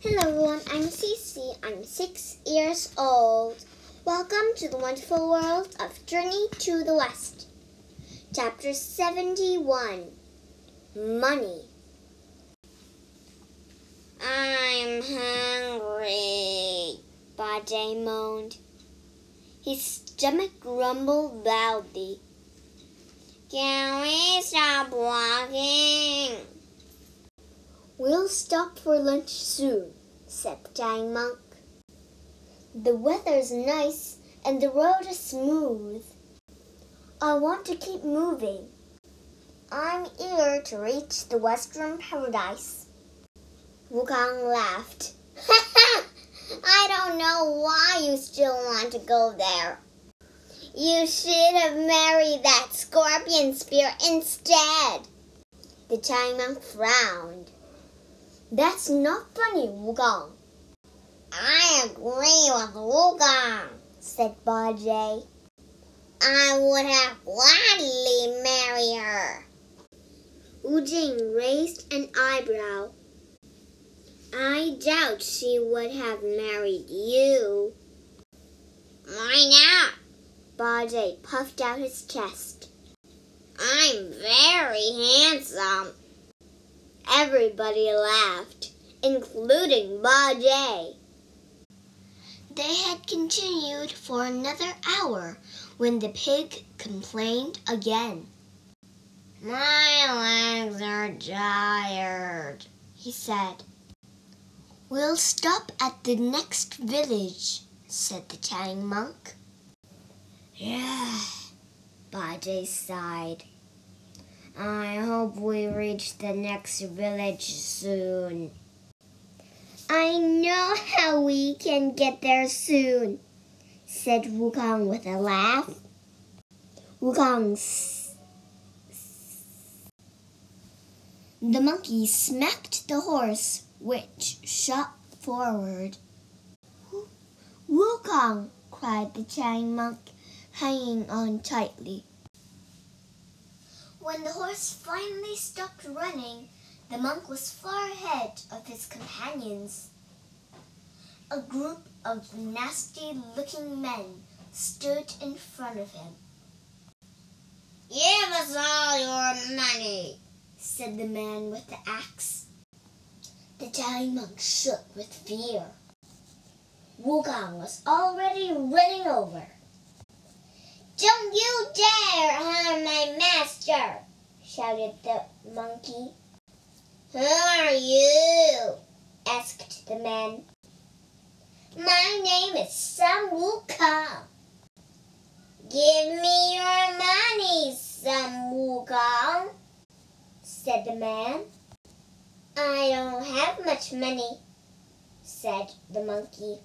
Hello everyone, I'm Cece. I'm six years old. Welcome to the wonderful world of Journey to the West. Chapter 71 Money. I'm hungry, Bajie moaned. His stomach grumbled loudly. Can we stop walking? We'll stop for lunch soon, said the Tang monk. The weather's nice and the road is smooth. I want to keep moving. I'm eager to reach the western paradise. Wukong laughed. I don't know why you still want to go there. You should have married that scorpion spear instead. The Tang monk frowned. That's not funny, Wukong. I agree with Wukong, said Bajie. I would have gladly married her. Wu Jing raised an eyebrow. I doubt she would have married you. Why not? Bajie puffed out his chest. I'm very handsome. Everybody laughed, including Bajie. They had continued for another hour when the pig complained again. My legs are tired, he said. We'll stop at the next village, said the chatting monk. Yeah, Bajie sighed. I hope we reach the next village soon. I know how we can get there soon, said Wukong with a laugh. Wukong. The monkey smacked the horse, which shot forward. Wukong, cried the chatting monk, hanging on tightly. When the horse finally stopped running, the monk was far ahead of his companions. A group of nasty looking men stood in front of him. Give us all your money, said the man with the axe. The Tang monk shook with fear. Wukong was already running over. Don't you dare harm my master! shouted the monkey. Who are you? asked the man. My name is Sun Wukong. Give me your money, Sun Wukong, said the man. I don't have much money, said the monkey.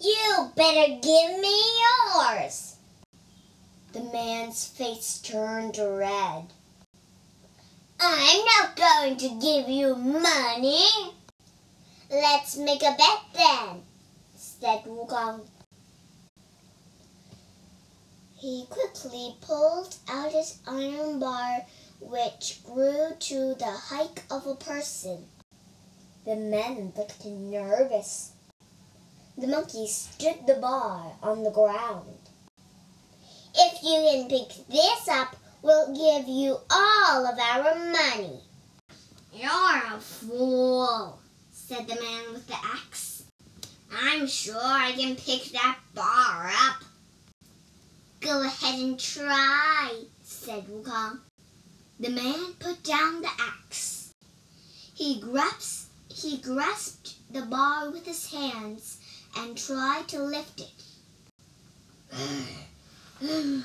You better give me yours. The man's face turned red. I'm not going to give you money. Let's make a bet then, said Wukong. He quickly pulled out his iron bar, which grew to the height of a person. The men looked nervous. The monkey stood the bar on the ground. If you can pick this up, we'll give you all of our money. You're a fool, said the man with the axe. I'm sure I can pick that bar up. Go ahead and try, said Wukong. The man put down the axe. He grasped, he grasped the bar with his hands and tried to lift it.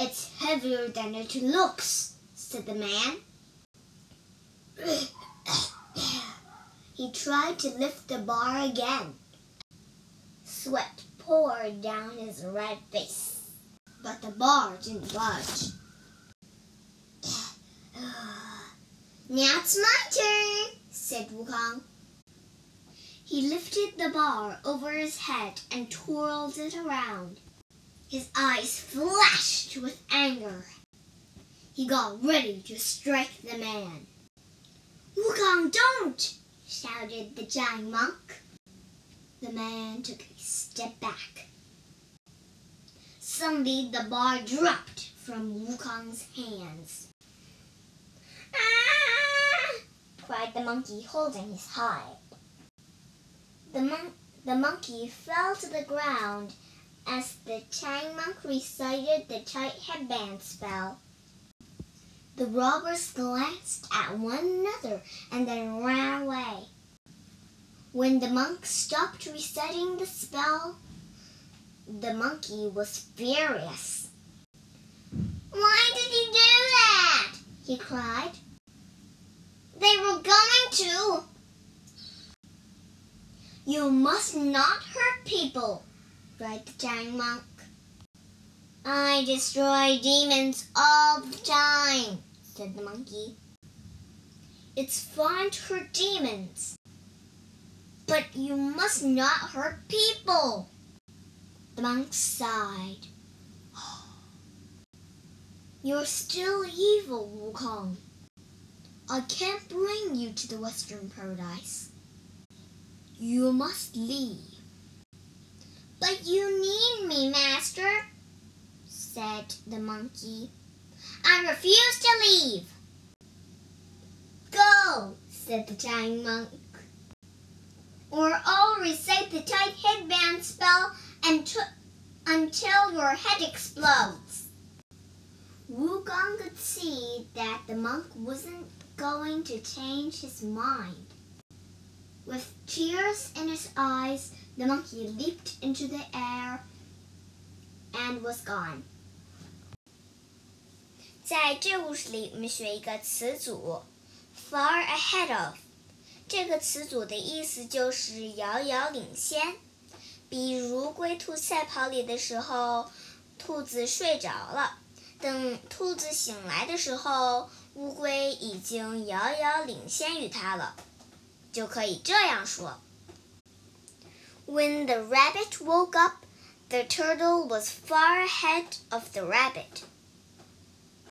It's heavier than it looks, said the man. he tried to lift the bar again. Sweat poured down his red face, but the bar didn't budge. now it's my turn, said Wukong. He lifted the bar over his head and twirled it around. His eyes flashed with anger. He got ready to strike the man. Wukong, don't! shouted the giant monk. The man took a step back. Suddenly, the bar dropped from Wukong's hands. Ah! cried the monkey, holding his hide. The, mon- the monkey fell to the ground as the Tang monk recited the tight headband spell. The robbers glanced at one another and then ran away. When the monk stopped reciting the spell, the monkey was furious. Why did you do that? he cried. They were going to. You must not hurt people, cried the giant monk. I destroy demons all the time, said the monkey. It's fine to hurt demons, but you must not hurt people. The monk sighed. You're still evil, Wukong. I can't bring you to the Western Paradise. You must leave. But you need me, Master, said the monkey. I refuse to leave. Go, said the giant monk. Or I'll recite the tight headband spell until, until your head explodes. Wukong could see that the monk wasn't going to change his mind. With tears in his eyes, the monkey leaped into the air and was gone. 在这故事里，我们学一个词组 “far ahead of”。这个词组的意思就是遥遥领先。比如龟兔赛跑里的时候，兔子睡着了，等兔子醒来的时候，乌龟已经遥遥领先于它了，就可以这样说：When the rabbit woke up, the turtle was far ahead of the rabbit.